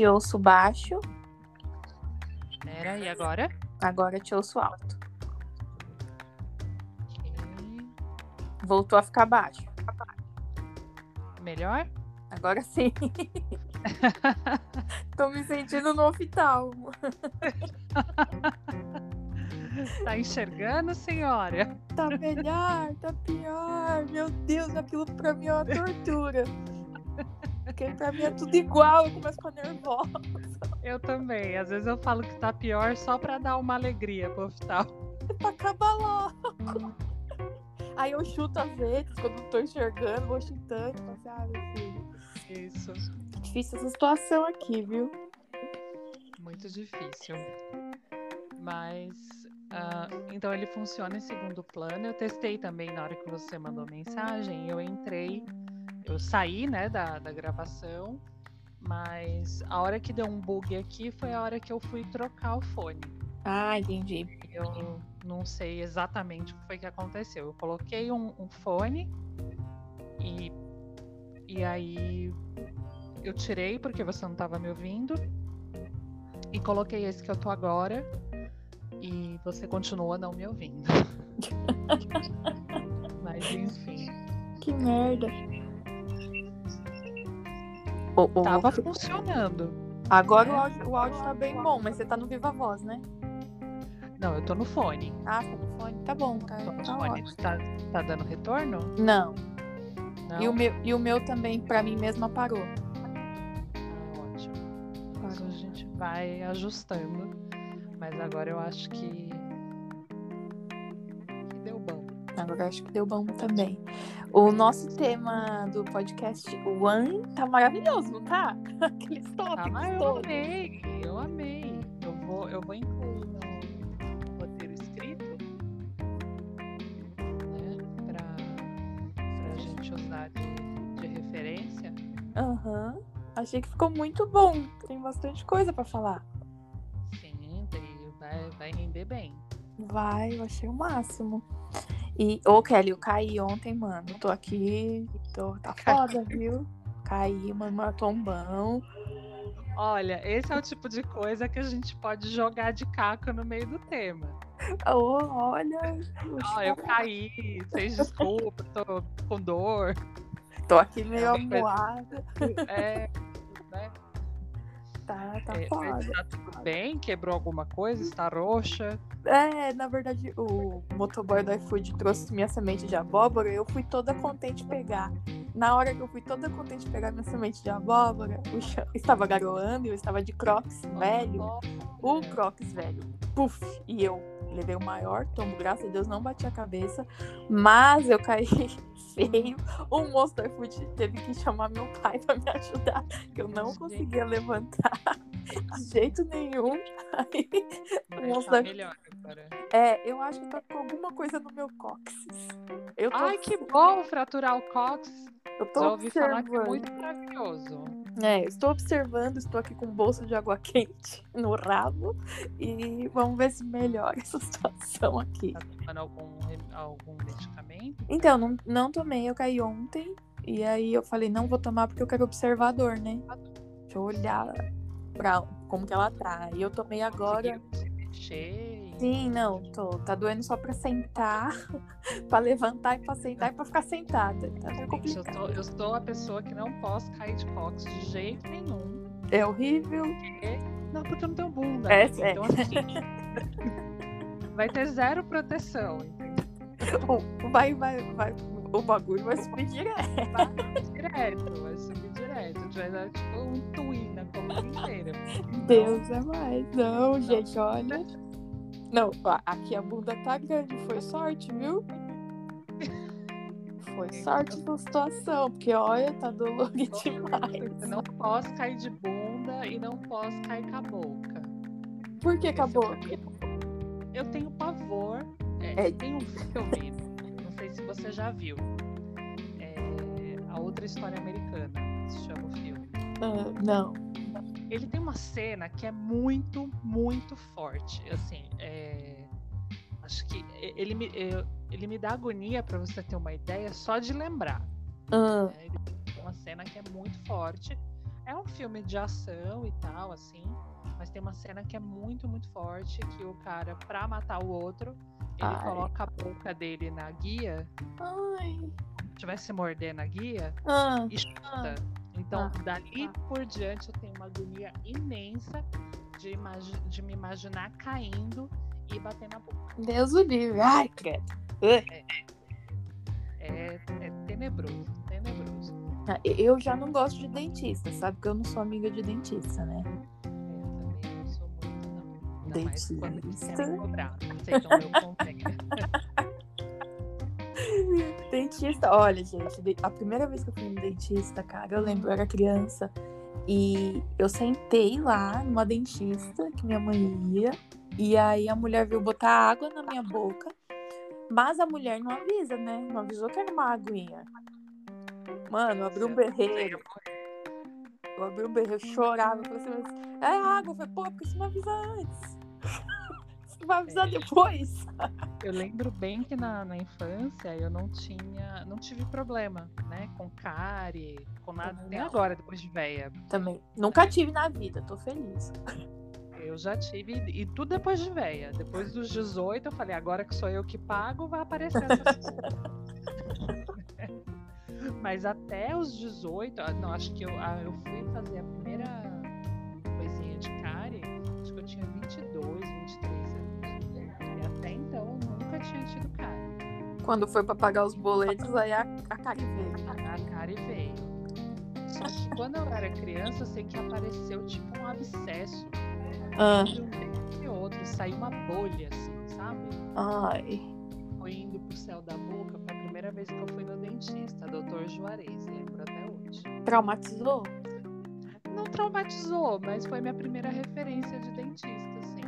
Te ouço baixo, Pera, e agora? agora te ouço alto. Ok. Voltou a ficar baixo. Melhor? Agora sim. Tô me sentindo no oftalmo. Tá enxergando, senhora? Tá melhor, tá pior. Meu Deus, aquilo pra mim é uma tortura. Porque pra mim é tudo igual, eu começo a ficar nervosa. Eu também. Às vezes eu falo que tá pior só pra dar uma alegria pro hospital. Pra acabar logo. Aí eu chuto às vezes, quando não tô enxergando, vou chutando. Falo assim, ah, meu filho. Isso. Difícil essa situação aqui, viu? Muito difícil. Mas. ah, então ele funciona em segundo plano. Eu testei também na hora que você mandou mensagem. Eu entrei, eu saí né, da, da gravação, mas a hora que deu um bug aqui foi a hora que eu fui trocar o fone. Ah, entendi. Eu não sei exatamente o que foi que aconteceu. Eu coloquei um, um fone e, e aí eu tirei porque você não estava me ouvindo e coloquei esse que eu tô agora e você continua não me ouvindo. Mas enfim, Que merda. Ô, ô, tava funcionando. Agora o áudio, o áudio tá bem bom, mas você tá no Viva Voz, né? Não, eu tô no fone. Ah, tá no fone. Tá bom, tá, Tô no tá fone. ótimo. Tá, tá dando retorno? Não. Não. E o, meu, e o meu também, pra mim mesma, parou. Ótimo. Isso a gente vai ajustando. Mas agora eu acho que. Agora acho que deu bom também. O nosso tema do podcast One tá maravilhoso, não tá? Aqueles Ah, tópicos mas eu amei, eu amei. Eu vou, eu vou incluir no, roteiro escrito, né, pra, pra gente usar de, de referência. Aham. Achei que ficou muito bom. Tem bastante coisa pra falar. Sim, vai, vai render bem. Vai, eu achei o máximo. E, ô Kelly, eu caí ontem, mano. Tô aqui, tô, tá foda, viu? Caí, mano, um tombão. Olha, esse é o tipo de coisa que a gente pode jogar de caco no meio do tema. Ô, olha. Ó, eu caí, sem desculpa, tô com dor. Tô aqui meio amuada. É, né? Tá, tá É, foda. tá tudo bem? Quebrou alguma coisa? Está roxa? É, na verdade, o motoboy do iFood trouxe minha semente de abóbora e eu fui toda contente pegar. Na hora que eu fui toda contente pegar minha semente de abóbora, o chão estava garoando e eu estava de crocs velho. O crocs velho. Puf! E eu levei o maior tombo, graças a Deus não bati a cabeça, mas eu caí feio. O moço do iFood teve que chamar meu pai pra me ajudar, que eu não conseguia levantar de jeito nenhum. Aí, o Vai moço estar da melhor agora. é, eu acho que tá com alguma coisa no meu cóccix. Eu Ai, que bom fraturar o cox. eu tô Já ouvi falar que é observando. muito maravilhoso. É, estou observando, estou aqui com bolsa de água quente no rabo e vamos ver se melhora essa situação aqui. Tá tomando algum, algum medicamento? Então, não, não tomei, eu caí ontem e aí eu falei, não vou tomar porque eu quero observar a dor, né? Deixa eu olhar pra como que ela tá. E eu tomei agora. Mexer? Sim, não, tô. Tá doendo só pra sentar, pra levantar e pra sentar e pra ficar sentada. Tá Gente, eu, complicado. sou, eu sou a pessoa que não posso cair de cox de jeito nenhum. É horrível. Não, porque eu não tenho bunda. É, amiga. Então, assim, vai ter zero proteção. entendeu? O- Vai, vai, vai. O bagulho vai subir direto. Vai direto, vai subir direto. A gente vai dar tipo um twin na coluna inteira. Deus é mais. Não, gente, olha. Não, aqui a bunda tá grande. Foi sorte, viu? Foi sorte na situação, porque olha, tá dolorido demais. Eu não posso cair de bunda e não posso cair com a boca. Por que o acabou? problema. Eu tenho pavor. É, É. Tem um filme, não sei se você já viu. É, a outra história americana, se chama o filme. Ah, não. Ele tem uma cena que é muito, muito forte. Assim, é, acho que ele me, ele me dá agonia para você ter uma ideia só de lembrar. Ah, né? Ele tem uma cena que é muito forte. É um filme de ação e tal, assim. Mas tem uma cena que é muito, muito forte, que o cara, pra matar o outro, ele Ai. coloca a boca dele na guia, Ai. se tivesse morder na guia, Ah, e chuta. Então, Ah, dali por diante, eu tenho uma agonia imensa de, imagi- de me imaginar caindo e batendo na boca. Deus o livre. Ai, credo. Ui. É, é tenebroso, tenebroso. Ah, Eu já não gosto de dentista, sabe? Porque eu não sou amiga de dentista, né? É, também não sou muito, não. Ainda mais quando eles Dentista. querem cobrar. Aceitam meu container. Dentista, olha, gente, a primeira vez que eu fui no dentista, cara, eu lembro, eu era criança e eu sentei lá numa dentista que minha mãe ia, e aí a mulher veio botar água na minha boca, mas a mulher não avisa, né? Não avisou que era uma aguinha. Mano, eu abri um berreiro, eu abri um berreiro, eu chorava, eu falei assim, é água, eu falei, pô, por que você não avisa antes? Você vai avisar É. depois? Eu lembro bem que na, na infância eu não tinha, não tive problema, né? Com cárie, com nada. Nem agora, depois de véia. Também. Nunca tive na vida, tô feliz. Eu já tive, e tudo depois de véia. Depois dos 18, eu falei, agora que sou eu que pago, vai aparecer essas. Mas até os 18, ah, não, acho que eu, ah, eu fui fazer a primeira coisinha de cárie, acho que eu tinha 22, 23 anos. Cárie. Quando foi pra pagar os boletos, aí a, a Kari veio. A cárie veio. Só que quando eu era criança, eu sei que apareceu tipo um abscesso Ah, de um e outro, saiu uma bolha assim, sabe? ai. Foi indo pro céu da boca, foi a primeira vez que eu fui no dentista, Dr. Juarez, lembro até hoje. Traumatizou? Não traumatizou, mas foi minha primeira referência de dentista, assim.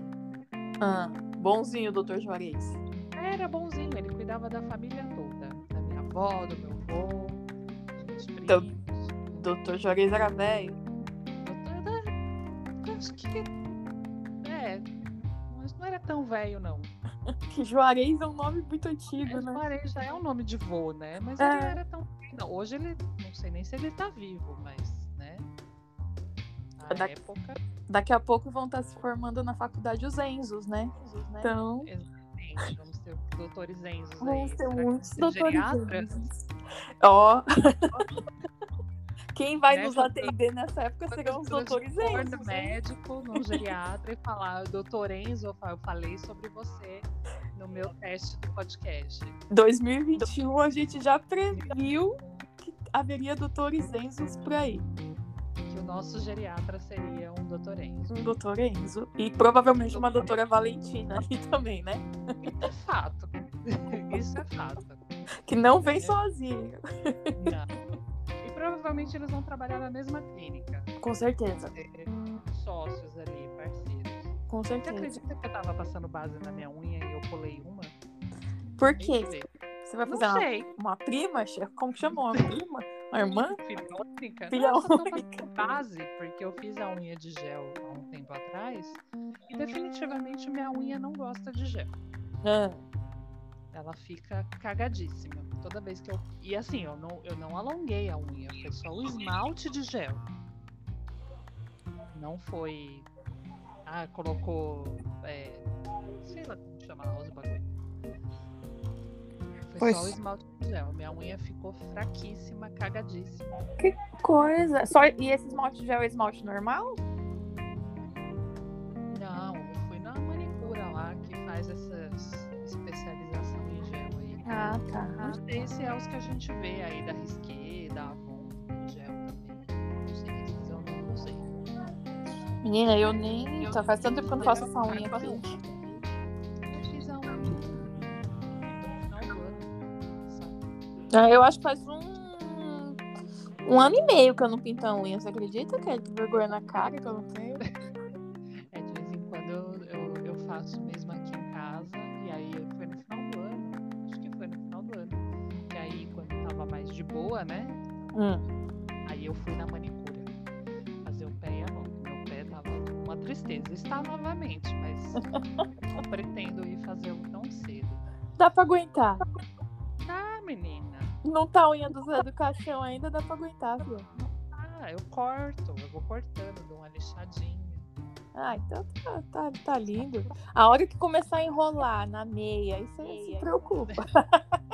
Ah, bonzinho, doutor Juarez. Era bonzinho, ele cuidava da família toda. Da minha avó, do meu avô, dos primos. Então- Doutor Juarez era velho. Doutor, acho que. É, mas não era tão velho, não. Que Juarez é um nome muito antigo, É, né? Juarez já é um nome de vô, né? Mas É. ele não era tão. Não, hoje ele. Não sei nem se ele tá vivo, mas, né? Na Da- época. Daqui a pouco vão estar se formando na faculdade os Enzos, né? Então, Exatamente, vamos ter doutores Enzos Será que muitos ser doutores. Ó. Quem vai Né, nos atender nessa época Quando serão os doutores Enzos. né? médico, no geriatra e falar, doutor Enzo, eu falei sobre você no meu teste do podcast. 2021 a gente já previu que haveria doutores Enzos por aí. O nosso geriatra seria um doutor Enzo. Um doutor Enzo. E provavelmente uma doutora Valentina ali também, né? Isso é fato. Isso é fato. Que não vem É. sozinho. Não. E provavelmente eles vão trabalhar na mesma clínica. Com certeza. Ser sócios ali, parceiros. Com Você certeza. acredita que eu tava passando base na minha unha e eu pulei uma? Por quê? Você vai fazer uma, uma prima? Como que chamou? Uma prima? Uma irmã? Filha única? Filha única. base, porque eu fiz a unha de gel há um tempo atrás e definitivamente minha unha não gosta de gel. Ah, Ela fica cagadíssima. Toda vez que eu. E assim, eu não, eu não alonguei a unha, foi só o esmalte de gel. Não foi. Ah, colocou. É... Sei lá como chama lá os bagulho. Pois- só o esmalte de gel. Minha unha ficou fraquíssima, cagadíssima. coisa. Só, e esse esmalte de gel é esmalte normal? Não, eu fui na manicura lá que faz essas especialização em gel aí. Ah, tá. Não sei se é os que a gente vê aí da Risqué, da Avon, gel também. Não sei, esses eu não, não sei. Menina, eu nem. Tá, faz tanto tempo que eu não faço essa unha aqui. Ah, eu acho que faz um. Um ano e meio que eu não pinto a unha. Você acredita que é de vergonha na cara que eu não tenho? É, de vez em quando eu, eu, eu faço mesmo aqui em casa. E aí foi no final do ano. Acho que foi no final do ano. E aí, quando tava mais de boa, né? Hum. Aí eu fui na manicura fazer o pé e a mão. Meu pé tava uma tristeza. Está novamente, mas não pretendo ir fazê-lo tão cedo. Dá pra aguentar. Não tá a unha do Zé do Caixão ainda, dá pra aguentar, viu? Ah, eu corto, eu vou cortando, dou uma lixadinha. Ah, então tá, tá, tá lindo. A hora que começar a enrolar na meia, aí você se preocupa.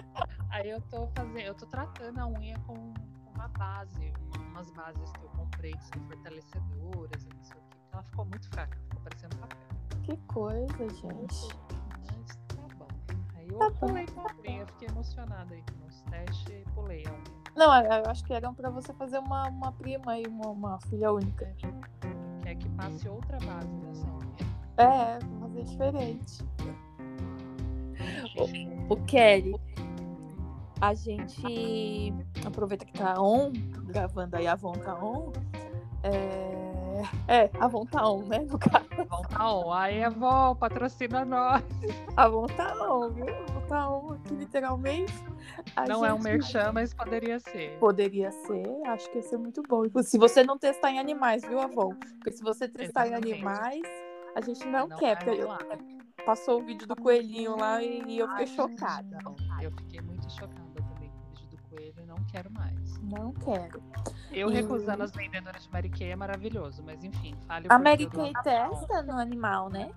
Aí eu tô fazendo, eu tô tratando a unha com, uma base, umas bases que eu comprei que são fortalecedoras e não sei o que. Ela ficou muito fraca, ficou parecendo papel. Que coisa, gente. Mas tá bom. Aí eu Tá pulei com a unha, fiquei emocionada aí com os testes e pulei a. Não, eu eu acho que eram pra você fazer uma, uma prima e uma, uma filha única. Quer que passe outra base dessa unha. É, vou fazer diferente. O Kelly, a gente aproveita que tá on, gravando aí a Avon tá on. É, é a Avon tá on, né? No caso, Bom, tá on. Aí, avó, patrocina nós. a Avon tá on, viu? On aqui literalmente. A Não é um gente- merchan, mas poderia ser. Poderia ser, acho que ia ser muito bom. Se você não testar em animais, viu, Avon? Porque se você testar em Exatamente. animais, a gente não, Não quer. Porque rolar. passou o vídeo do coelhinho lá e, eu fiquei Ai, chocada. não. Eu fiquei muito chocada também com o vídeo do coelho e não quero mais. Não quero. Eu E- recusando as vendedoras de Mary Kay é maravilhoso, mas enfim, fale A Mary Kay testa no animal, né?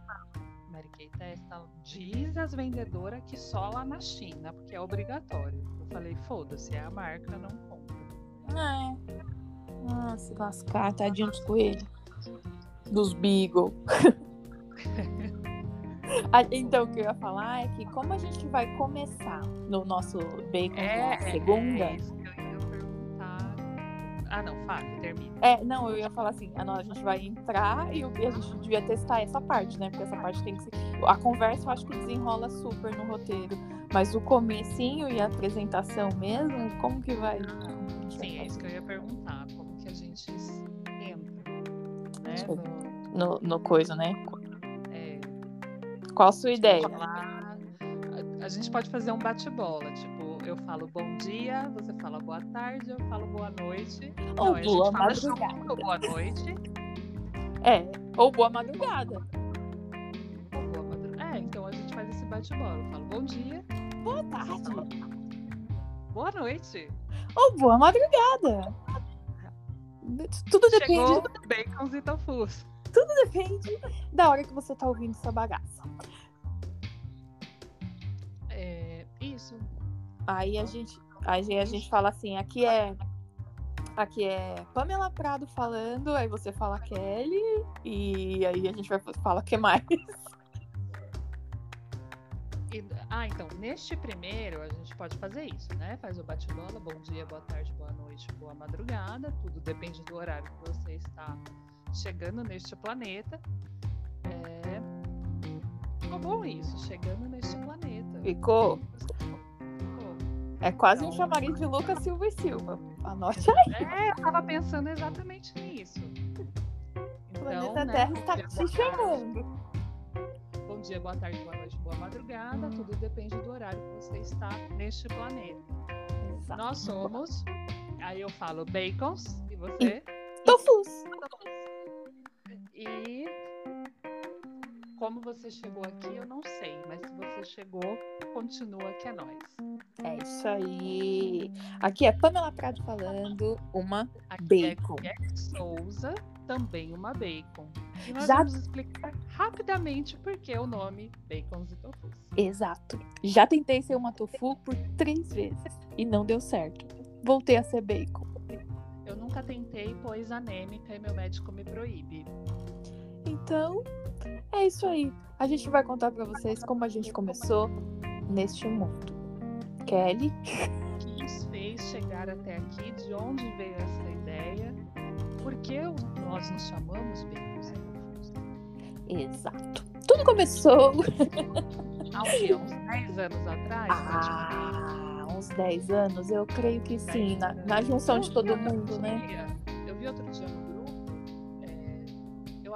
Mary Kay testa. Diz as vendedoras que só lá na China, porque é obrigatório. Eu falei, foda-se, é a marca, não compra. É. Ah, se lascar, tadinho dos coelhos. Dos Beagle. Ah, então, o que eu ia falar é que como a gente vai começar no nosso bacon É, na segunda. é Ah, não, fale, termina. É, não, eu ia falar assim, a, nós- a gente vai entrar e, a gente devia testar essa parte, né? Porque essa parte tem que ser. A conversa eu acho que desenrola super no roteiro. Mas o comecinho e a apresentação mesmo, como que vai? Sim, é isso que eu ia perguntar. Como que a gente entra, né? No, No, coisa, né? é, Qual a sua ideia? falar- a, a gente pode fazer um bate-bola, tipo, eu falo bom dia, você fala boa tarde, eu falo boa noite. Ou Não, a gente boa madrugada. junto, boa noite. É, ou boa madrugada. ou boa madru- É, então a gente faz esse bate-bola. Eu falo bom dia, Boa tarde. fala boa noite. Ou boa madrugada. Tudo depende, Chegou bacons e tofus. depende da hora que você tá ouvindo essa bagaça. É, isso. Aí a gente, aí a gente fala assim, aqui é aqui é Pamela Prado falando, aí você fala Kelly e aí a gente vai fala que mais. E- ah, então, neste primeiro, a gente pode fazer isso, né? Faz o bate-bola, bom dia, boa tarde, boa noite, boa madrugada, tudo depende do horário que você está chegando neste planeta. É... Ficou bom isso, chegando neste planeta. Ficou? É quase um Então- chamariz de Lucas Silva e Silva. Anote aí. É, eu tava pensando exatamente nisso. O Então, planeta né, Terra está te chamando. Bom dia, boa tarde, boa noite, boa madrugada, tudo depende do horário que você está neste planeta. Exato. Nós somos. Aí eu falo bacons e você. Tofus. E como você chegou aqui, eu não sei, mas se você chegou, continua que é nós. É isso aí. Aqui é Pamela Prado falando, uma Aqui bacon. é Jack Souza, também uma bacon. E nós Já- vamos explicar rapidamente por que o nome Bacons e Tofus. Exato. Já tentei ser uma tofu por três vezes e não deu certo. Voltei a ser bacon. Eu nunca tentei, pois anêmica e meu médico me proíbe. Então, é isso aí. A gente vai contar pra vocês como a gente começou neste mundo. Kelly, O que nos fez chegar até aqui, de onde veio essa ideia, por que nós nos chamamos e Tofus. exato. Tudo começou Há? Uns 10 anos atrás? há uns 10 anos, eu creio que sim, na, na junção de todo mundo, né? Eu vi outro dia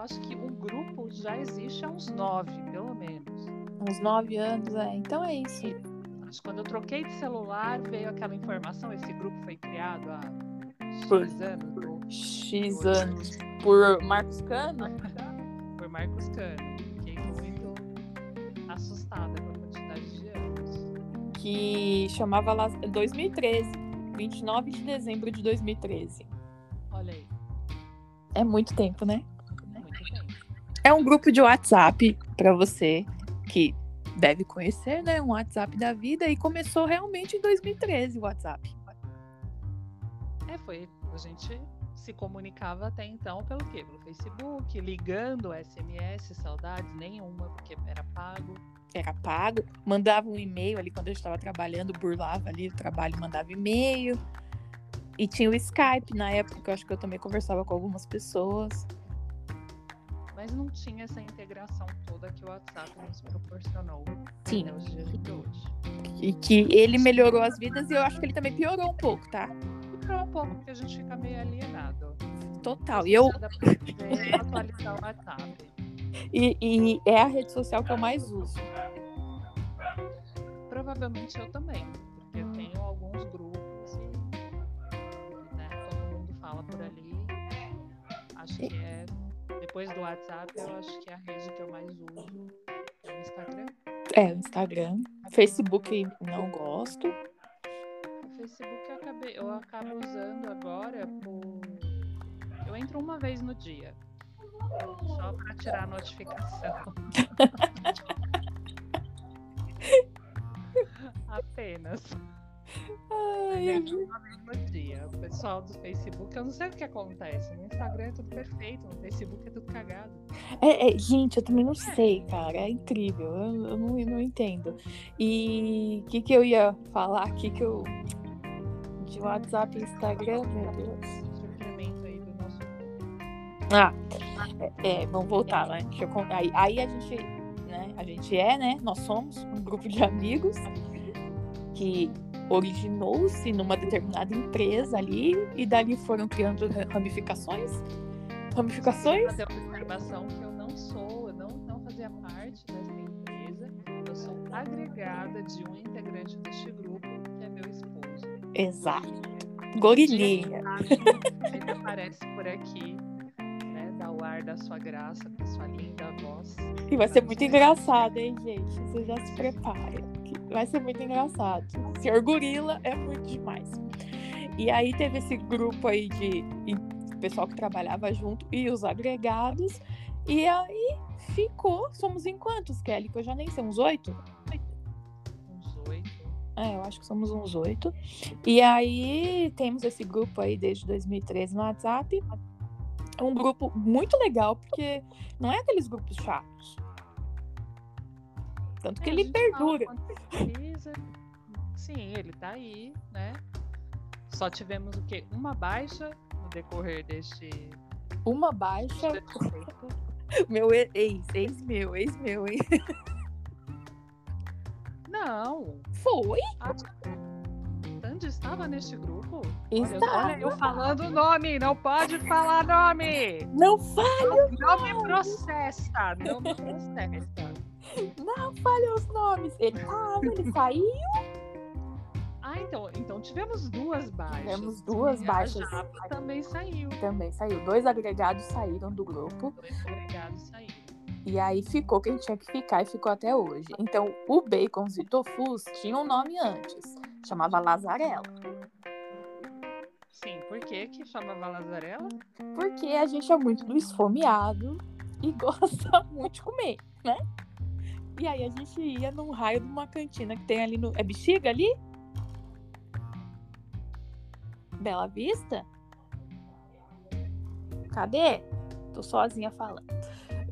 acho que o grupo já existe há uns 9, pelo menos. Uns 9 anos, é. Então é isso. Acho que quando eu troquei de celular, veio aquela informação. Esse grupo foi criado há Por- X anos ou X anos por Marcos Cano. por Marcos Cano. Fiquei muito assustada com a quantidade de anos. que chamava lá 2013, 29 de dezembro de 2013. Olha Olha aí. É muito tempo, né? É um grupo de WhatsApp para você que deve conhecer, né? Um WhatsApp da vida e começou realmente em 2013 o WhatsApp. É, foi. A gente se comunicava até então pelo quê? Pelo Facebook, ligando SMS, saudades nenhuma, porque era pago. Era pago, mandava um e-mail ali quando eu estava trabalhando, burlava ali o trabalho, mandava e-mail. E tinha o Skype na época, que eu acho que eu também conversava com algumas pessoas. Mas não tinha essa integração toda que o WhatsApp nos proporcionou Sim. até os dias de hoje. E que ele melhorou as vidas e eu acho que ele também piorou um pouco, tá? Piorou um pouco, porque a gente fica meio alienado. Total. E, eu, poder atualizar o WhatsApp. e, e é a rede social que eu mais uso. Provavelmente eu também, porque eu tenho alguns grupos e né, todo mundo fala por ali. Acho que é. Depois do WhatsApp, eu acho que é a rede que eu mais uso é o Instagram. É, o Instagram. Facebook não gosto. O Facebook eu, acabei, eu acabo usando agora por. Eu entro uma vez no dia. Só para tirar a notificação. Apenas. Ai, vez no dia. O pessoal do Facebook, eu não sei o que acontece. No Instagram é tudo perfeito, no Facebook é tudo cagado. É, é, gente, eu também não sei, cara. É incrível. Eu, eu não, eu não entendo. E o que, que eu ia falar aqui que eu. De WhatsApp e Instagram, meu Deus. Ah, é, é, vamos voltar, né? Deixa eu aí, aí a gente, né? A gente é, né? Nós somos um grupo de amigos que originou-se numa determinada empresa ali e dali foram criando ramificações. Ramificações? fazer uma observação que eu não sou, eu não, não fazia parte dessa empresa. Eu sou agregada de um integrante deste grupo, que é meu esposo. Exato. Gorilinha. Ele aparece por aqui, né? Dá o ar da sua graça, com a sua linda voz. E vai ser muito engraçado, hein, gente? Você já se prepara. Vai ser muito engraçado. Senhor Gorila é muito demais. E aí teve esse grupo aí de de pessoal que trabalhava junto e os agregados. E aí ficou. Somos em quantos, Kelly? Que eu já nem sei, uns oito? Uns oito. É, eu acho que somos uns oito. E aí temos esse grupo aí desde 2013 no WhatsApp. É um grupo muito legal, porque não é aqueles grupos chatos. Tanto que É, ele perdura. precisa. Sim, ele tá aí, né? Só tivemos o quê? Uma baixa no decorrer deste. Uma baixa. Meu ex, ex meu, ex meu, hein? Não, Foi? Tandy estava neste grupo? Está. Olha, eu falando o nome, não pode falar nome! Não fale, Não me processa, não me processa. Não fale os nomes. Ele tava, ele saiu. Ah, então, então tivemos duas baixas. Tivemos duas E a baixas. Japa também saiu. Também saiu. Dois agregados saíram do grupo. Dois agregados saíram. E aí ficou quem tinha que ficar e ficou até hoje. Então, o Bacons e Tofus tinha um nome antes. Chamava Lazarela. Sim, por que que chamava Lazarela? Porque a gente é muito do esfomeado e gosta muito de comer, né? E aí a gente ia num raio de uma cantina que tem ali no. É bexiga ali? Bela Vista? Cadê? Tô sozinha falando.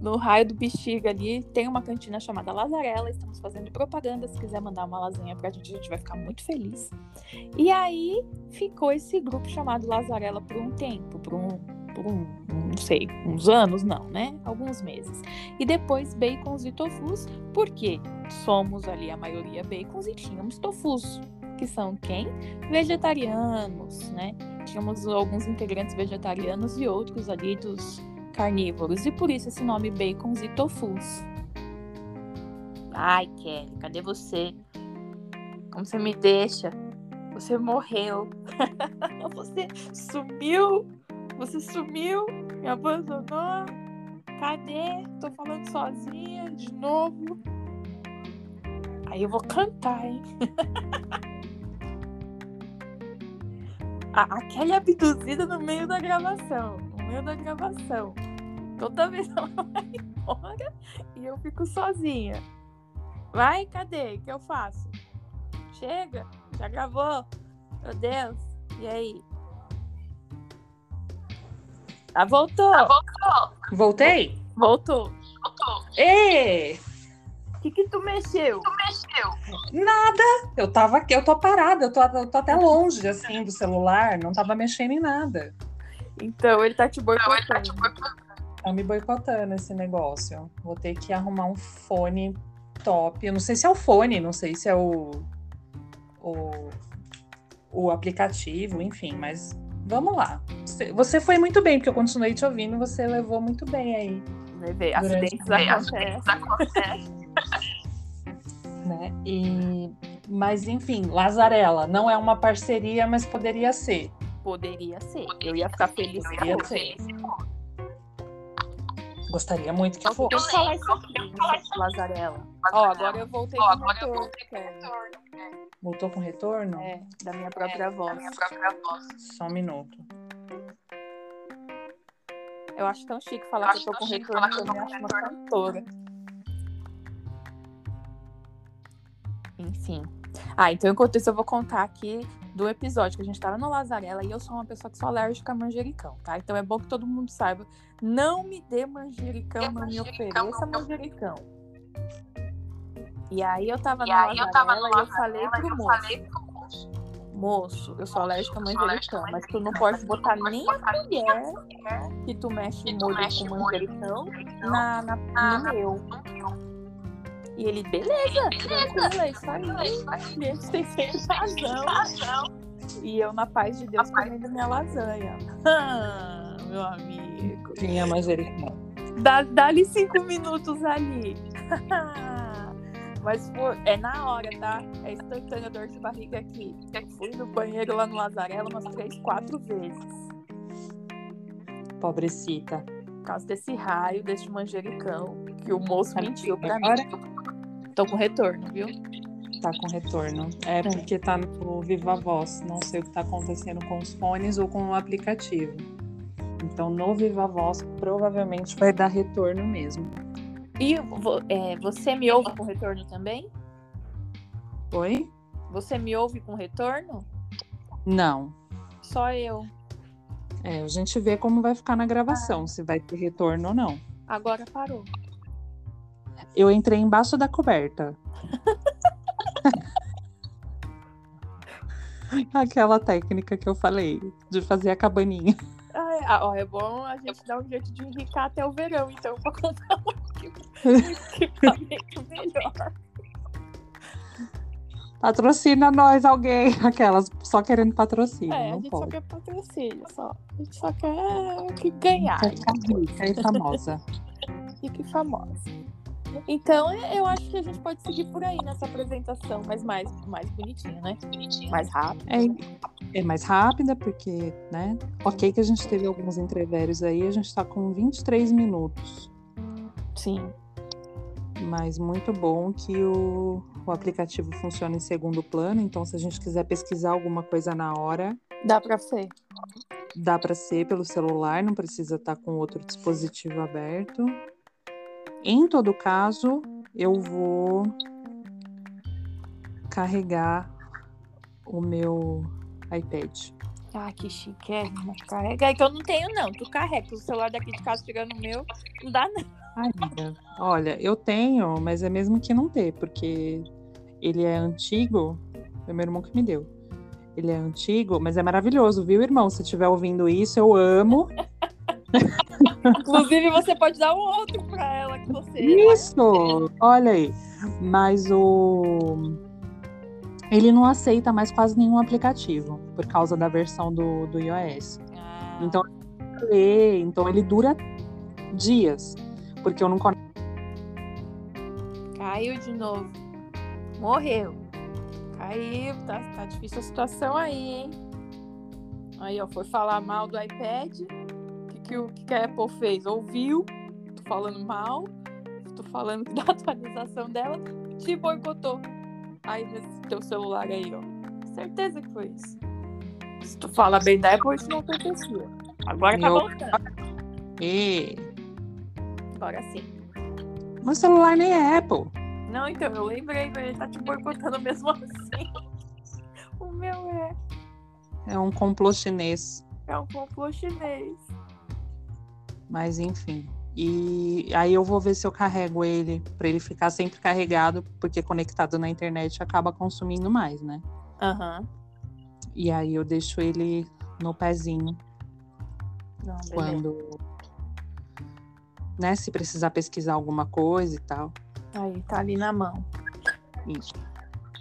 No raio do bexiga ali tem uma cantina chamada Lazarela. Estamos fazendo propaganda. Se quiser mandar uma lasanha pra gente, a gente vai ficar muito feliz. E aí ficou esse grupo chamado Lazarela por um tempo, por um, por um, não sei, uns anos, não, né? Alguns meses. E depois bacons e tofus, porque somos ali a maioria bacons e tínhamos tofus, que são quem? Vegetarianos, né? Tínhamos alguns integrantes vegetarianos e outros ali dos carnívoros, e por isso esse nome bacons e tofus. Ai, Kelly, cadê você? Como você me deixa? Você morreu. Você sumiu. Você sumiu. Me abandonou. Cadê? Tô falando sozinha de novo. Aí eu vou cantar, hein? A, a Kelly é abduzida no meio da gravação. No meio da gravação. Toda vez ela vai embora e eu fico sozinha. Vai, cadê? O que eu faço? Chega, já gravou. Meu Deus. E aí? Ah, voltou. Voltei? Voltou. Ê! O que que tu mexeu? Nada! Eu tava aqui, eu tô parada, eu tô, eu tô até longe assim do celular, não tava mexendo em nada. Então, ele tá te boicotando. Tá me boicotando esse negócio. Vou ter que arrumar um fone top. Eu não sei se é o fone, não sei se é o, o, o aplicativo, enfim, mas vamos lá. Você- foi muito bem, porque eu continuei te ouvindo, você levou muito bem aí, Durante- acidentes acontecem. né? E, mas enfim, Lazarela não é uma parceria, mas poderia ser. Poderia ser. Eu ia ficar feliz Poderia fosse. Gostaria muito que Eu fosse. vou falar isso aqui, Lazarela. Ó, agora eu voltei com o retorno, Kelly. Voltou com retorno? É, da minha própria voz. Só um minuto. Eu acho tão chique falar que eu tô com retorno, que eu me acho uma cantora. Enfim. Ah, então enquanto isso eu vou contar aqui do episódio que a gente tava no Lazarela e eu sou uma pessoa que sou alérgica a manjericão, tá? Então é bom que todo mundo saiba. Não me dê manjericão, não me ofereça manjericão. E aí eu tava no Lazarela e eu falei pro moço. Moço, eu sou alérgica a manjericão, mas tu não pode botar nem a colher que tu mexe molho com manjericão na, na, no meu. E ele, beleza, tranquilo, é isso aí. E eles têm sempre razão. E eu, na paz de Deus, comendo minha lasanha. Ah, meu amigo. Tinha manjericão. Dá- Dá-lhe cinco minutos ali. Mas for, é na hora, tá? É instantânea dor de barriga aqui. Fui no banheiro lá no Lazarela umas três, quatro vezes. Pobrecita. Por causa desse raio, desse manjericão, que o moço mentiu pra mim. Agora Tô com retorno, viu? tá com retorno. É porque tá no Viva Voz. Não sei o que tá acontecendo com os fones ou com o aplicativo. Então, no Viva Voz, provavelmente vai dar retorno mesmo. E é, você me ouve com retorno também? Oi? Você me ouve com retorno? Não. Só eu. É, a gente vê como vai ficar na gravação, se vai ter retorno ou não. Agora parou. Eu entrei embaixo da coberta. Aquela técnica que eu falei, de fazer a cabaninha. Ai, ah, ó, é bom a gente dar um jeito de enricar até o verão, então, pra comprar um equipamento melhor. Patrocina nós, alguém. Aquelas só querendo patrocínio. É, a gente só pode. quer patrocínio, só. A gente só quer que ganhar. Quer ficar rica e famosa. Famosa. Então, eu acho que a gente pode seguir por aí nessa apresentação, mas mais, mais bonitinho, né? Mais rápido. É, é mais rápida, porque, né? Ok que a gente teve alguns entreveros aí, a gente tá com 23 minutos. Sim. Mas muito bom que o, o aplicativo funciona em segundo plano, então se a gente quiser pesquisar alguma coisa na hora, Dá pra ser. dá para ser pelo celular, não precisa estar com outro dispositivo aberto. Em todo caso, eu vou carregar o meu iPad. Ah, que chique, é. Mas carrega. É que eu não tenho, não. Tu carrega. O celular daqui de casa tirando o meu, não dá, não. Ainda. Olha, eu tenho, mas é mesmo que não ter, porque ele é antigo. Foi meu irmão que me deu. Ele é antigo, mas é maravilhoso, viu, irmão? Se estiver ouvindo isso, eu amo. Inclusive, você pode dar um outro pra ela que você. Isso! Olha aí. Mas o. Ele não aceita mais quase nenhum aplicativo, por causa da versão do, do iOS. Ah, Então, ler, então ele dura dias. Porque eu não conecto. Caiu de novo. Morreu. Caiu. Tá, tá difícil a situação aí, hein? Aí, ó, foi falar mal do iPad. Que, o que, a Apple fez? Ouviu? Tô falando mal. Tô falando da atualização dela. Te boicotou. Aí nesse teu celular aí, ó. Certeza que foi isso. Se tu fala bem da Apple, isso não acontecia. Agora tá voltando. E Agora sim. meu celular nem é Apple. Não, então, eu lembrei, mas ele tá te boicotando mesmo assim. O meu é. É um complô chinês. É um complô chinês. Mas enfim. E aí eu vou ver se eu carrego ele para ele ficar sempre carregado, porque conectado na internet acaba consumindo mais, né? Aham. E aí eu deixo ele no pezinho Não, quando né, se precisar pesquisar alguma coisa e tal. Aí, tá ali na mão. Isso.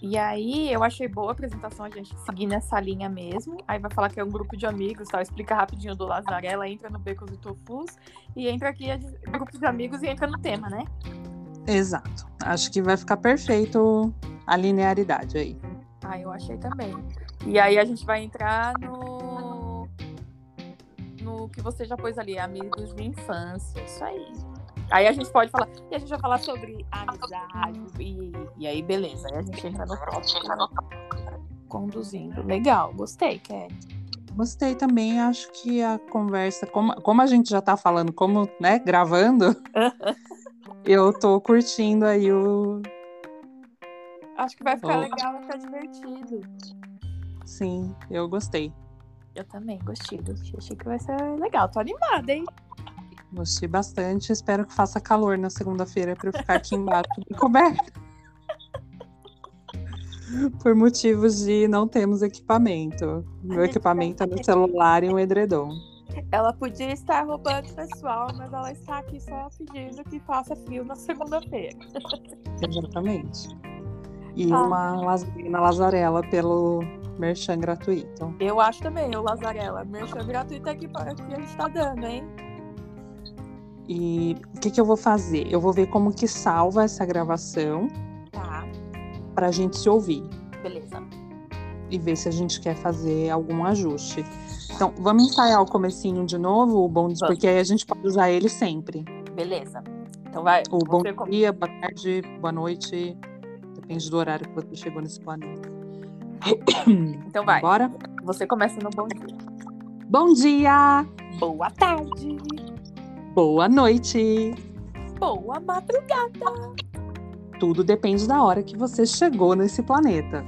E aí, eu achei boa a apresentação, a gente seguir nessa linha mesmo. Aí vai falar que é um grupo de amigos, tal. Explica rapidinho do Lazarela, entra no Becos e Tofus. E entra aqui, gente- grupo de amigos, e entra no tema, né? Exato. Acho que vai ficar perfeito a linearidade aí. Ah, eu achei também. E aí a gente vai entrar no. No que você já pôs ali, amigos de infância. Isso aí. Aí a gente pode falar. E a gente vai falar sobre amizade. E, e aí, beleza. Aí a gente entra no tópico. Conduzindo. Legal, gostei, Kelly. Gostei também, acho que a conversa, como, como a gente já tá falando, como, né, gravando, eu tô curtindo aí o. Acho que vai ficar Oh. legal, vai ficar divertido. Sim, eu gostei. Eu também gostei. gostei. Achei que vai ser legal. Tô animada, hein? Gostei bastante. Espero que faça calor na segunda-feira para eu ficar aqui embaixo bem coberta. Por motivos de não temos equipamento. Meu equipamento é no celular e um edredom. Ela podia estar roubando o pessoal, mas ela está aqui só pedindo que faça frio na segunda-feira. Exatamente. E Ah. uma lazarina lazarela pelo merchan gratuito. Eu acho também, o Lazarela. Merchan gratuito aqui pra- que a gente tá dando, hein? E o que, que eu vou fazer? Eu vou ver como que salva essa gravação Tá, para a gente se ouvir beleza. e ver se a gente quer fazer algum ajuste. Então, vamos ensaiar o comecinho de novo, o bom dia, porque aí a gente pode usar ele sempre. Beleza. Então vai. O bom dia, boa tarde, boa noite, depende do horário que você chegou nesse planeta. Então vai. Bora? Você começa no bom dia. Bom dia, Boa tarde. Boa noite. Boa madrugada. Tudo depende da hora que você chegou nesse planeta.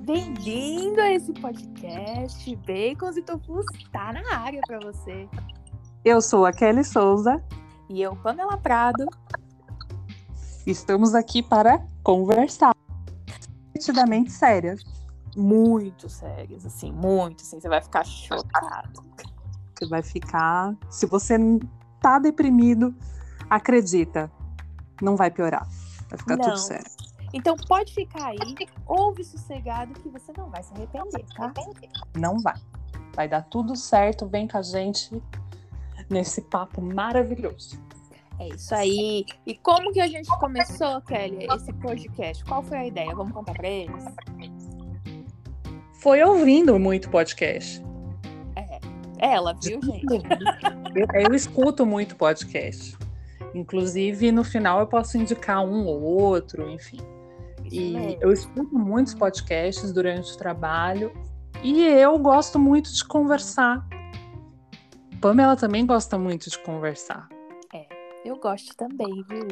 Bem-vindo a esse podcast. Bacons e Tofus tá na área pra você. Eu sou a Kelly Souza. E eu, Pamela Prado. Estamos aqui para conversar. Detidamente sérias. Muito sérias, assim, muito, assim. Você vai ficar chocado. Você vai ficar. Se você tá deprimido, acredita, não vai piorar. Vai ficar Não. tudo certo. Então pode ficar aí, ouve sossegado que você não vai se arrepender, tá? Não vai. Vai dar tudo certo. Vem com a gente nesse papo maravilhoso. É isso aí. E como que a gente começou, Kelly, esse podcast? Qual foi a ideia? Vamos contar pra eles? Foi ouvindo muito podcast. É. Ela, viu, gente? Eu, eu escuto muito podcast. Inclusive, no final eu posso indicar um ou outro, enfim. E eu escuto muitos podcasts durante o trabalho e eu gosto muito de conversar. Pamela também gosta muito de conversar. Eu gosto também, viu?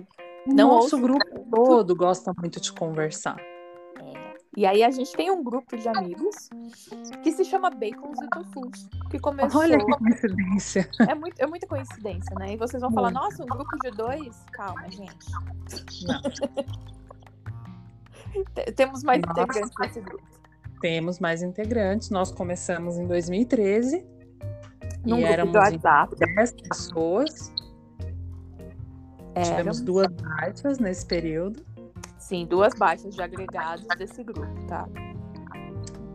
O Não nosso ouço grupo todo gosta muito de conversar. E aí a gente tem um grupo de amigos que se chama Bacons e Tofus. Que começou. Olha que coincidência. É, muito, é muita coincidência, né? E vocês vão falar, nossa, um grupo de dois? Calma, gente. Não. Temos mais Nossa. integrantes nesse grupo. Temos mais integrantes. Nós começamos em 2013 Num e éramos do WhatsApp. 10 pessoas. Tivemos Éramos, duas baixas nesse período. Sim, duas baixas de agregados desse grupo, tá?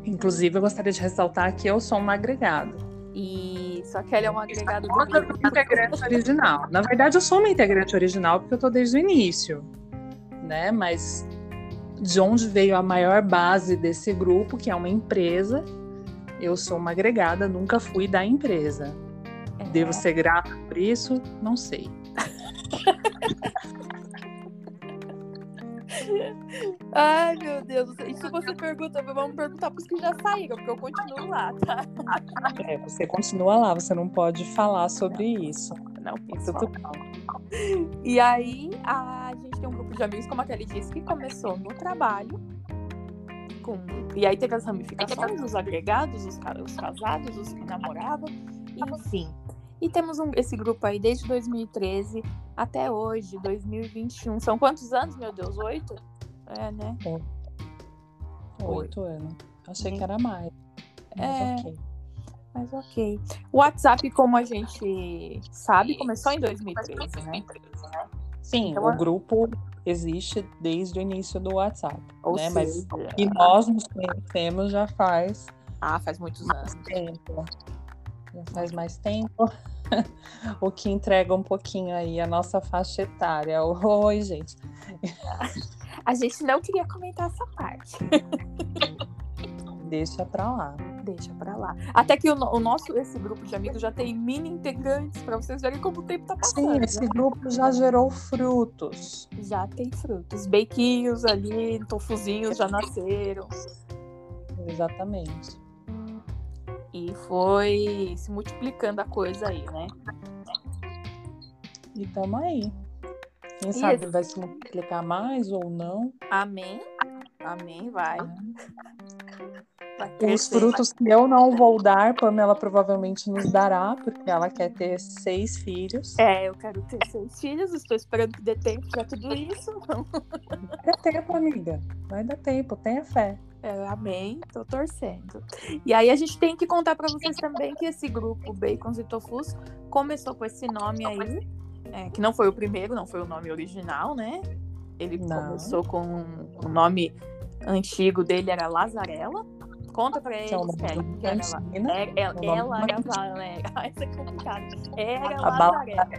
Inclusive, eu gostaria de ressaltar que eu sou um agregado. E só que ele é um agregado do Outra grupo. integrante original. Na verdade, eu sou uma integrante original porque eu tô desde o início, né? Mas de onde veio a maior base desse grupo, que é uma empresa, eu sou uma agregada, nunca fui da empresa. É. Devo ser grata por isso? Não sei. Ai, meu Deus. Isso você pergunta, vamos perguntar para os que já saíram, porque eu continuo lá, tá? É, você continua lá, você não pode falar sobre isso. Não, Isso tudo E aí, a gente tem um grupo de amigos, como a Kelly disse, que começou no trabalho. Com... E aí teve as ramificações, os agregados, os, os casados, os que namoravam, enfim. E temos um- esse grupo aí desde 2013 até hoje, 2021. São quantos anos, meu Deus? Oito? É, né? oito anos. Achei que era mais. Mas É. ok. Mas ok. O WhatsApp, como a gente sabe, começou em 2013, né? Sim, Então, o a- grupo existe desde o início do WhatsApp. Ou né? Mas seja, e nós nos conhecemos já faz ah, faz muitos anos. tempo. Faz mais tempo. o que entrega um pouquinho aí a nossa faixa etária. Oi, gente. A gente não queria comentar essa parte. Deixa pra lá. Deixa pra lá. Até que o, o nosso, esse grupo de amigos já tem mini integrantes, pra vocês verem como o tempo tá Sim, passando. esse grupo já gerou frutos. Já tem frutos. Bequinhos ali, tofuzinhos já nasceram. Exatamente. E foi se multiplicando a coisa aí, né? E tamo aí. Quem sabe esse- vai se multiplicar mais ou não. Amém. Amém, vai. vai Os frutos que eu não vou dar, Pamela provavelmente nos dará, porque ela quer ter seis filhos. É, eu quero ter seis filhos, estou esperando que dê tempo pra tudo isso. Vai dar tempo, amiga. Vai dar tempo, tenha fé. É, amém, tô torcendo. E aí a gente tem que contar pra vocês também que esse grupo Bacons e Tofus começou com esse nome aí, é, que não foi o primeiro, não foi o nome original, né? Ele Não. começou com o nome antigo dele era Lazarela. Conta pra é eles, Kelly, do que era lá. cantina. Era- ela, era. Lazarela. Isso é complicado. Era Lazarela.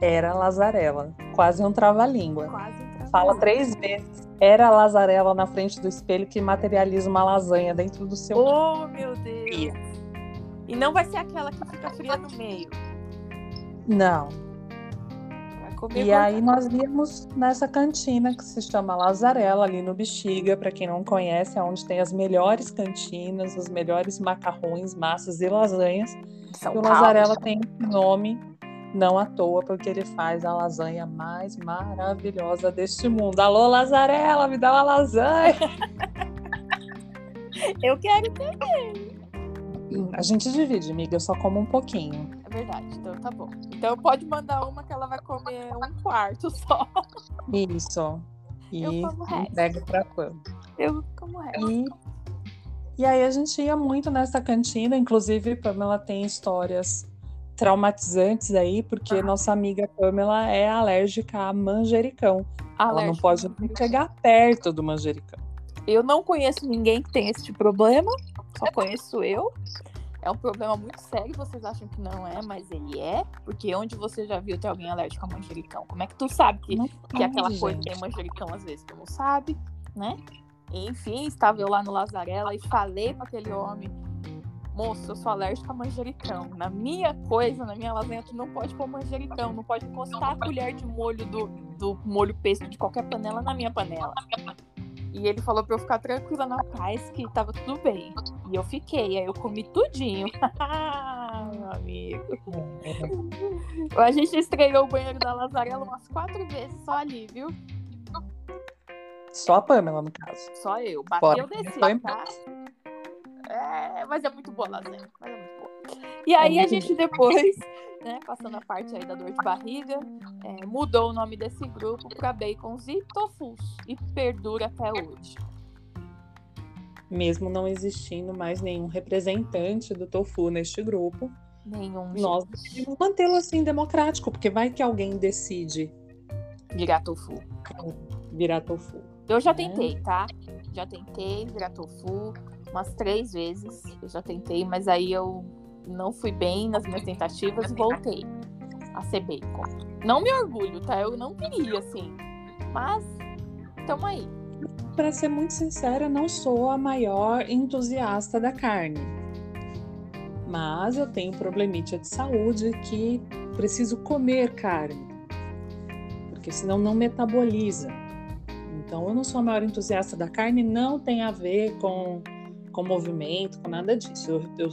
Era Lazarela. Quase um trava-língua. Quase um Fala três vezes. Era Lazarela na frente do espelho que materializa uma lasanha dentro do seu. Oh, meu Deus. E não vai ser aquela que fica fria no meio. Não. Vai comer E aí nós íamos nessa cantina que se chama Lazarela, ali no Bexiga, para quem não conhece, é onde tem as melhores cantinas, os melhores macarrões, massas e lasanhas. São E o Paulo. Lazarela tem esse nome não à toa, porque ele faz a lasanha mais maravilhosa deste mundo. Alô, Lazarela, me dá uma lasanha! Eu quero ter. A gente divide, amiga, eu só como um pouquinho. É verdade, então tá bom. Então pode mandar uma que ela vai comer um quarto só. Isso. E Eu como o resto. entrega pra fã. Eu como resto. E, e aí a gente ia muito nessa cantina, inclusive Pamela tem histórias traumatizantes aí, porque nossa amiga Pamela é alérgica a manjericão. Ela não Alérgica pode chegar perto do manjericão. Eu não conheço ninguém que tem esse problema, só conheço eu. É um problema muito sério, vocês acham que não é, mas ele é. Porque onde você já viu ter alguém alérgico a manjericão? Como é que tu sabe que, Não que aquela pode, coisa tem manjericão às vezes? Tu não sabe, né? Enfim, estava eu lá no Lazarela e falei para aquele homem: Moço, eu sou alérgica a manjericão. Na minha coisa, na minha lasanha, tu não pode pôr manjericão. Não pode encostar a colher de molho do, do molho pesto de qualquer panela na minha panela. E ele falou pra eu ficar tranquila na paz que tava tudo bem. E eu fiquei, aí eu comi tudinho. Meu amigo. A gente estreou o banheiro da Lazarela umas quatro vezes só ali, viu? Só a Pamela, no caso. Só eu. Fora. Bateu, desceu, tá? É, mas é muito boa a lasanha. Mas é muito boa. E aí a gente depois, né, passando a parte aí da dor de barriga, é, mudou o nome desse grupo pra Bacons e Tofus. E perdura até hoje. Mesmo não existindo mais nenhum representante do tofu neste grupo, Nenhum nós decidimos mantê-lo assim democrático, porque vai que alguém decide virar tofu. virar tofu. Eu já né? tentei, tá? Já tentei virar tofu umas três vezes. Eu já tentei, mas aí eu não fui bem nas minhas tentativas e voltei a ser bacon. Não me orgulho, tá? Eu não queria, assim. Mas, tamo aí. Para ser muito sincera, não sou a maior entusiasta da carne. Mas eu tenho problemite de saúde que preciso comer carne. Porque senão não metaboliza. Então, eu não sou a maior entusiasta da carne, não tem a ver com, com movimento, com nada disso. Eu, eu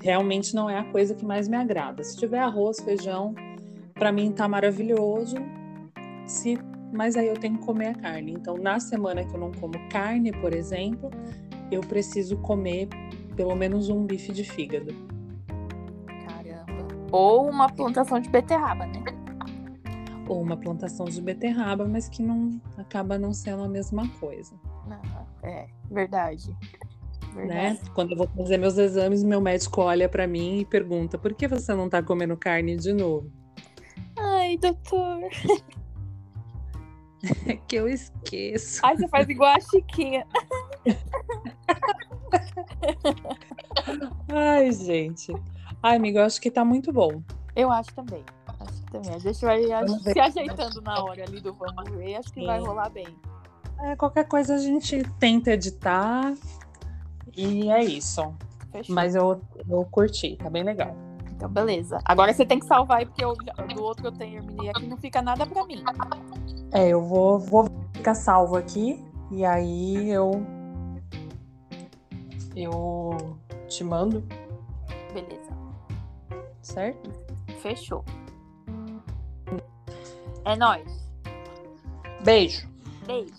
realmente não é a coisa que mais me agrada. Se tiver arroz, feijão, para mim tá maravilhoso. Se, mas aí eu tenho que comer a carne. Então, na semana que eu não como carne, por exemplo, eu preciso comer pelo menos um bife de fígado. Caramba. Ou uma plantação de beterraba, né? Ou uma plantação de beterraba, mas que não acaba não sendo a mesma coisa. Não, é, verdade. Né? Verdade. Quando eu vou fazer meus exames, meu médico olha para mim e pergunta: por que você não tá comendo carne de novo? Ai, doutor. É que eu esqueço. Ai, você faz igual a Chiquinha. Ai, gente. Ai, amigo, eu acho que tá muito bom. Eu acho também. Acho também. A gente vai Vamos ver. se ajeitando na hora ali do vamos ver. Acho que Sim. vai rolar bem. É, qualquer coisa a gente tenta editar. E é isso. Fechou. Mas eu, eu curti, tá bem legal. Então, beleza. Agora você tem que salvar aí, porque eu, do outro eu terminei aqui, não fica nada pra mim. É, eu vou, vou ficar salvo aqui. E aí eu. Eu te mando, Beleza. certo? Fechou. É nóis. Beijo. Beijo.